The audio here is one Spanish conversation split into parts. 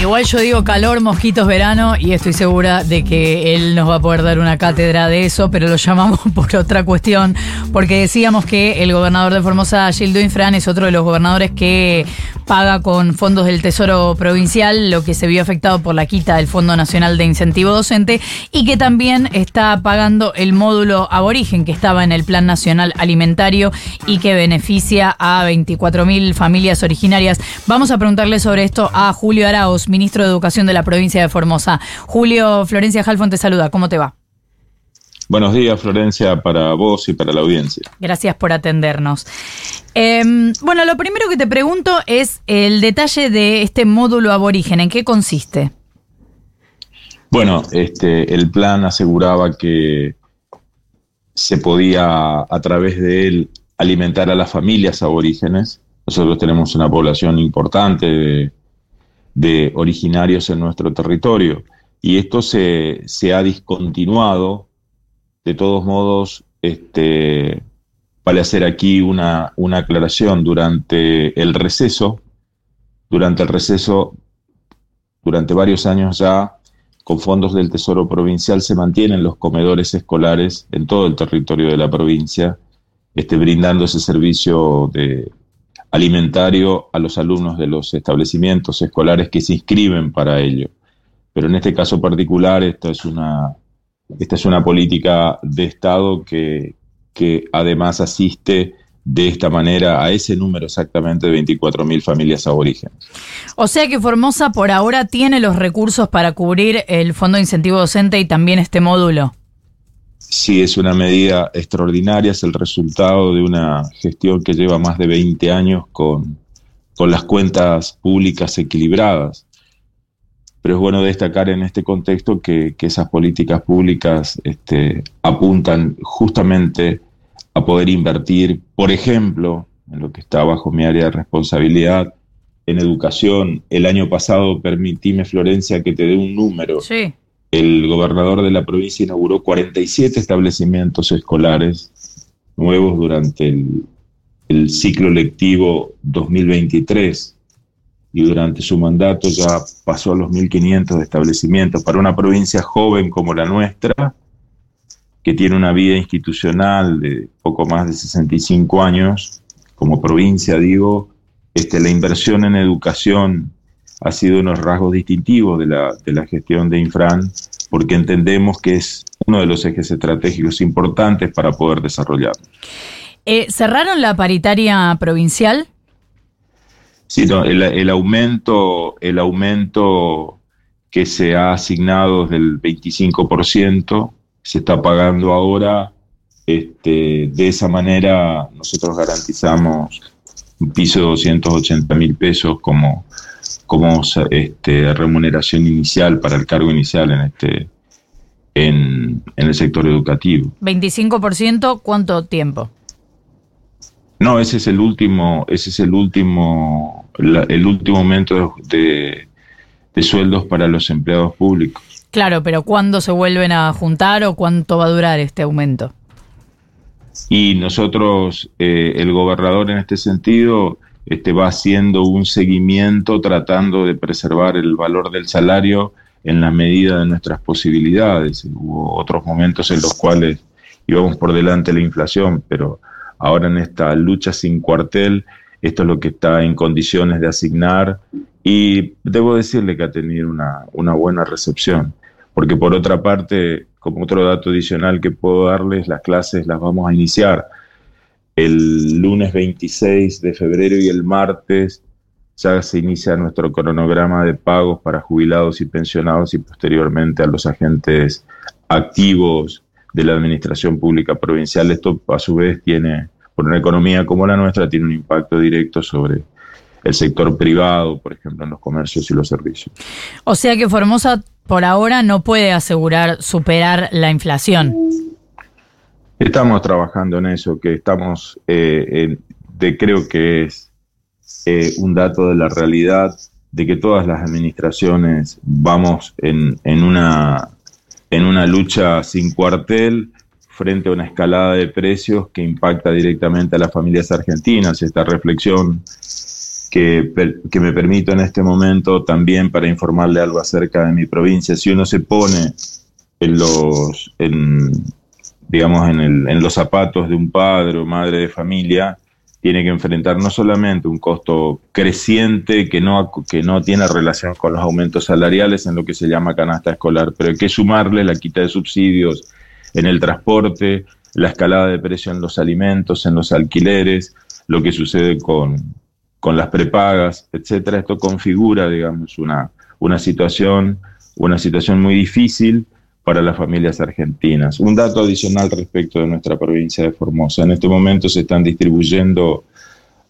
Igual yo digo calor, mosquitos, verano y estoy segura de que él nos va a poder dar una cátedra de eso, pero lo llamamos por otra cuestión, porque decíamos que el gobernador de Formosa, Gildo Infran, es otro de los gobernadores que paga con fondos del Tesoro Provincial lo que se vio afectado por la quita del Fondo Nacional de Incentivo Docente y que también está pagando el módulo aborigen que estaba en el Plan Nacional Alimentario y que beneficia a 24.000 familias originarias. Vamos a preguntarle sobre esto a Julio Arauz, ministro de Educación de la provincia de Formosa. Julio, Florencia Halfon te saluda. ¿Cómo te va? Buenos días, Florencia, para vos y para la audiencia. Gracias por atendernos. Em, bueno, lo primero que te pregunto es el detalle de este módulo aborigen. ¿En qué consiste? Bueno, este, el plan aseguraba que se podía a través de él alimentar a las familias aborígenes. Nosotros tenemos una población importante de, de originarios en nuestro territorio y esto se, se ha discontinuado. De todos modos, este, vale hacer aquí una, una aclaración. Durante el receso, durante el receso, durante varios años ya, con fondos del Tesoro Provincial se mantienen los comedores escolares en todo el territorio de la provincia, este, brindando ese servicio de alimentario a los alumnos de los establecimientos escolares que se inscriben para ello. Pero en este caso particular, esta es una, esta es una política de Estado que, que además asiste de esta manera a ese número exactamente de 24.000 familias aborígenes. O sea que Formosa por ahora tiene los recursos para cubrir el Fondo de Incentivo Docente y también este módulo. Sí, es una medida extraordinaria, es el resultado de una gestión que lleva más de 20 años con, con las cuentas públicas equilibradas. Pero es bueno destacar en este contexto que, que esas políticas públicas este, apuntan justamente a poder invertir, por ejemplo, en lo que está bajo mi área de responsabilidad, en educación. El año pasado, permitíme, Florencia, que te dé un número. Sí. El gobernador de la provincia inauguró 47 establecimientos escolares nuevos durante el, ciclo lectivo 2023 y durante su mandato ya pasó a los 1.500 establecimientos. Para una provincia joven como la nuestra, que tiene una vida institucional de poco más de 65 años, como provincia digo, este, la inversión en educación ha sido unos rasgos distintivos de la, de la gestión de Infran, porque entendemos que es uno de los ejes estratégicos importantes para poder desarrollar. Eh, ¿Cerraron la paritaria provincial? Sí, no, el, el, aumento, el aumento que se ha asignado del 25% se está pagando ahora. Este, de esa manera nosotros garantizamos un piso de 280 mil pesos como, como este, remuneración inicial para el cargo inicial en este en, en el sector educativo. ¿25% cuánto tiempo? No, ese es el último, ese es el último, la, el último aumento de, de sueldos para los empleados públicos. Claro, pero ¿cuándo se vuelven a juntar o cuánto va a durar este aumento? Y nosotros, eh, el gobernador en este sentido, este, va haciendo un seguimiento tratando de preservar el valor del salario en la medida de nuestras posibilidades. Hubo otros momentos en los cuales íbamos por delante de la inflación, pero ahora en esta lucha sin cuartel, esto es lo que está en condiciones de asignar y debo decirle que ha tenido una, una buena recepción porque por otra parte, como otro dato adicional que puedo darles, las clases las vamos a iniciar el lunes 26 de febrero y el martes ya se inicia nuestro cronograma de pagos para jubilados y pensionados y posteriormente a los agentes activos de la administración pública provincial. Esto a su vez tiene, por una economía como la nuestra, tiene un impacto directo sobre el sector privado, por ejemplo, en los comercios y los servicios. O sea que Formosa por ahora no puede asegurar superar la inflación. Estamos trabajando en eso, que estamos, eh, de, creo que es eh, un dato de la realidad de que todas las administraciones vamos en, en, una, en una lucha sin cuartel frente a una escalada de precios que impacta directamente a las familias argentinas. Esta reflexión que, que, me permito en este momento también para informarle algo acerca de mi provincia. Si uno se pone en los, en, digamos, en, el, en los zapatos de un padre o madre de familia, tiene que enfrentar no solamente un costo creciente que no, que no tiene relación con los aumentos salariales en lo que se llama canasta escolar, pero hay que sumarle la quita de subsidios en el transporte, la escalada de precio en los alimentos, en los alquileres, lo que sucede con, con las prepagas, etcétera. Esto configura, digamos, una, una situación, una situación muy difícil para las familias argentinas. Un dato adicional respecto de nuestra provincia de Formosa. En este momento se están distribuyendo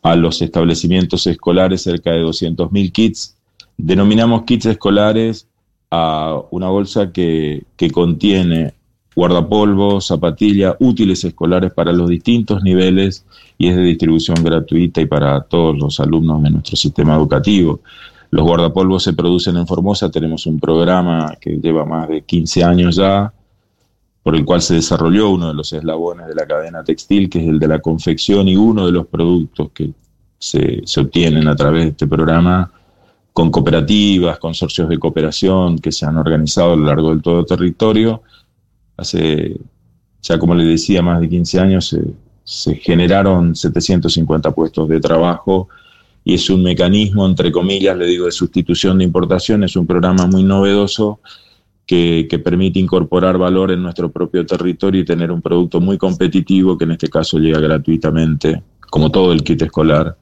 a los establecimientos escolares cerca de 200.000 kits. Denominamos kits escolares a una bolsa que, que contiene guardapolvo, zapatilla, útiles escolares para los distintos niveles y es de distribución gratuita y para todos los alumnos de nuestro sistema educativo. Los guardapolvos se producen en Formosa, tenemos un programa que lleva más de 15 años ya, por el cual se desarrolló uno de los eslabones de la cadena textil, que es el de la confección, y uno de los productos que se, obtienen a través de este programa con cooperativas, consorcios de cooperación que se han organizado a lo largo del todo territorio. Hace, ya como les decía, más de 15 años se, se generaron 750 puestos de trabajo y es un mecanismo, entre comillas, le digo, de sustitución de importación, es un programa muy novedoso que, permite incorporar valor en nuestro propio territorio y tener un producto muy competitivo que en este caso llega gratuitamente, como todo el kit escolar,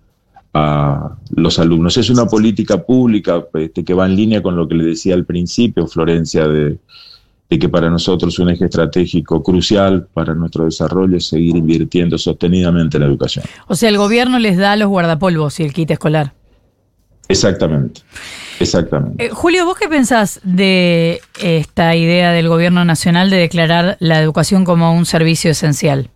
a los alumnos. Es una política pública este, que va en línea con lo que le decía al principio, Florencia, de, de que para nosotros un eje estratégico crucial para nuestro desarrollo es seguir invirtiendo sostenidamente en la educación. O sea, el gobierno les da los guardapolvos y el kit escolar. Exactamente, exactamente. Eh, Julio, ¿vos qué pensás de esta idea del gobierno nacional de declarar la educación como un servicio esencial?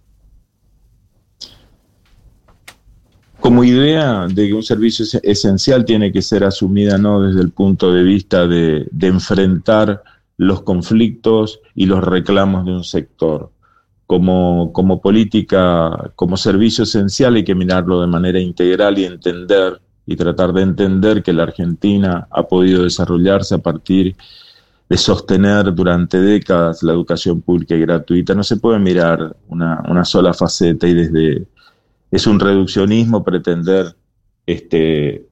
Como idea de que un servicio esencial tiene que ser asumida no desde el punto de vista de, de enfrentar los conflictos y los reclamos de un sector. Como, como política, como servicio esencial hay que mirarlo de manera integral y entender y tratar de entender que la Argentina ha podido desarrollarse a partir de sostener durante décadas la educación pública y gratuita. No se puede mirar una, una sola faceta y desde... Es un reduccionismo pretender este,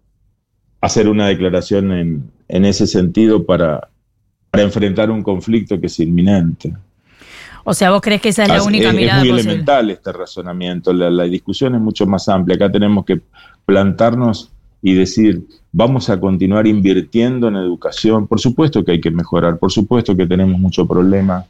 hacer una declaración en, en ese sentido para, para enfrentar un conflicto que es inminente. O sea, ¿vos crees que esa es la única mirada Es muy elemental este razonamiento, la, discusión es mucho más amplia. Acá tenemos que plantarnos y decir, vamos a continuar invirtiendo en educación. Por supuesto que hay que mejorar, por supuesto que tenemos mucho problema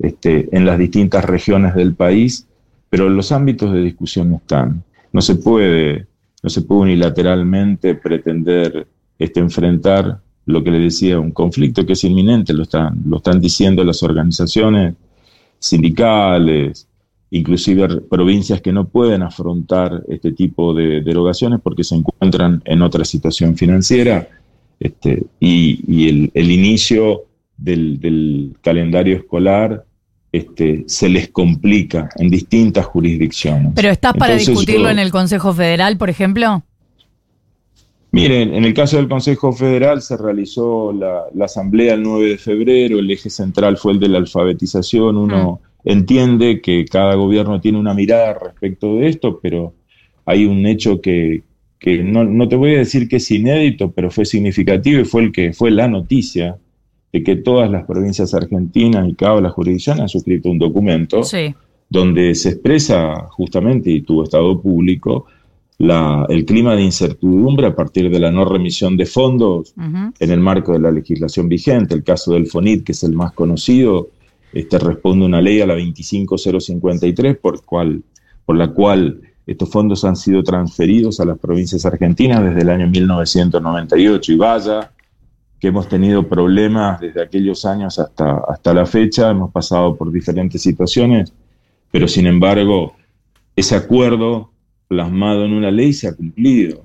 este, en las distintas regiones del país, pero los ámbitos de discusión están. No se puede, no se puede unilateralmente pretender este, enfrentar lo que le decía, un conflicto que es inminente, lo están, lo están diciendo las organizaciones sindicales, inclusive provincias que no pueden afrontar este tipo de derogaciones porque se encuentran en otra situación financiera este, y, el, inicio del, calendario escolar este, se les complica en distintas jurisdicciones. ¿Pero estás para discutirlo en el Consejo Federal, por ejemplo? Miren, en el caso del Consejo Federal se realizó la, asamblea el 9 de febrero, el eje central fue el de la alfabetización, uno mm. entiende que cada gobierno tiene una mirada respecto de esto, pero hay un hecho que, no, no, te voy a decir que es inédito, pero fue significativo y fue el que fue la noticia de que todas las provincias argentinas y cada la jurisdicción han suscrito un documento donde se expresa justamente, y tuvo estado público, el clima de incertidumbre a partir de la no remisión de fondos en el marco de la legislación vigente. El caso del FONIT, que es el más conocido, este, responde una ley a la 25053 por, cual, por la cual estos fondos han sido transferidos a las provincias argentinas desde el año 1998 y vaya que hemos tenido problemas desde aquellos años hasta, hasta la fecha, hemos pasado por diferentes situaciones, pero sin embargo ese acuerdo plasmado en una ley se ha cumplido.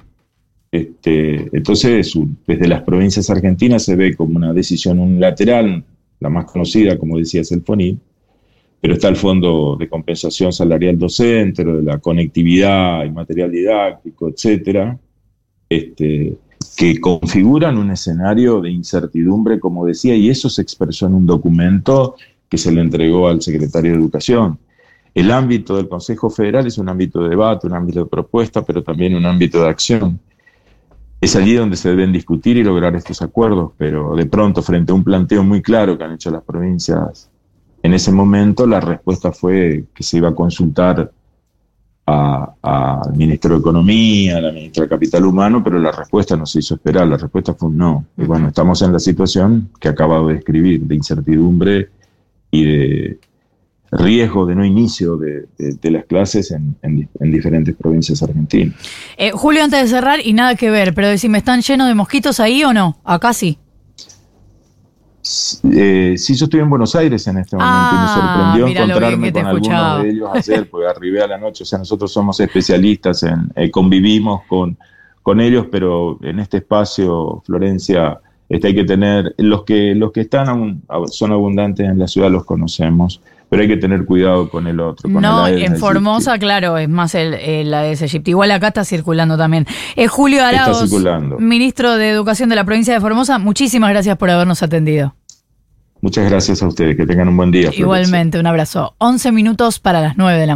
Este, entonces, desde las provincias argentinas se ve como una decisión unilateral, la más conocida, como decía, es el pero está el Fondo de Compensación Salarial Docente, de la conectividad y material didáctico, etcétera, este, que configuran un escenario de incertidumbre, como decía, y eso se expresó en un documento que se le entregó al secretario de Educación. El ámbito del Consejo Federal es un ámbito de debate, un ámbito de propuesta, pero también un ámbito de acción. Es allí donde se deben discutir y lograr estos acuerdos, pero de pronto, frente a un planteo muy claro que han hecho las provincias en ese momento, la respuesta fue que se iba a consultar al ministro de Economía, a la ministra de Capital Humano, pero la respuesta no se hizo esperar, la respuesta fue un no. Y bueno, estamos en la situación que acabado de describir, de incertidumbre y de riesgo de no inicio de, las clases en, diferentes provincias argentinas. Eh, Julio, antes de cerrar, y nada que ver, pero me ¿están llenos de mosquitos ahí o no? Acá sí. Eh, sí, yo estoy en Buenos Aires en este momento y me ah, sorprendió encontrarme con algunos de ellos ayer, porque arribé a la noche. O sea, nosotros somos especialistas en, eh, convivimos con, con ellos, pero en este espacio, Florencia, este, hay que tener, los que, los que están son abundantes en la ciudad los conocemos, pero hay que tener cuidado con el otro. no, en Formosa, claro, es más el, el Aedes aegypti. Igual acá está circulando también. Es Julio Arauz, ministro de Educación de la provincia de Formosa, muchísimas gracias por habernos atendido. Muchas gracias a ustedes, que tengan un buen día. Igualmente, un abrazo. 11 minutos para las 9 de la mañana.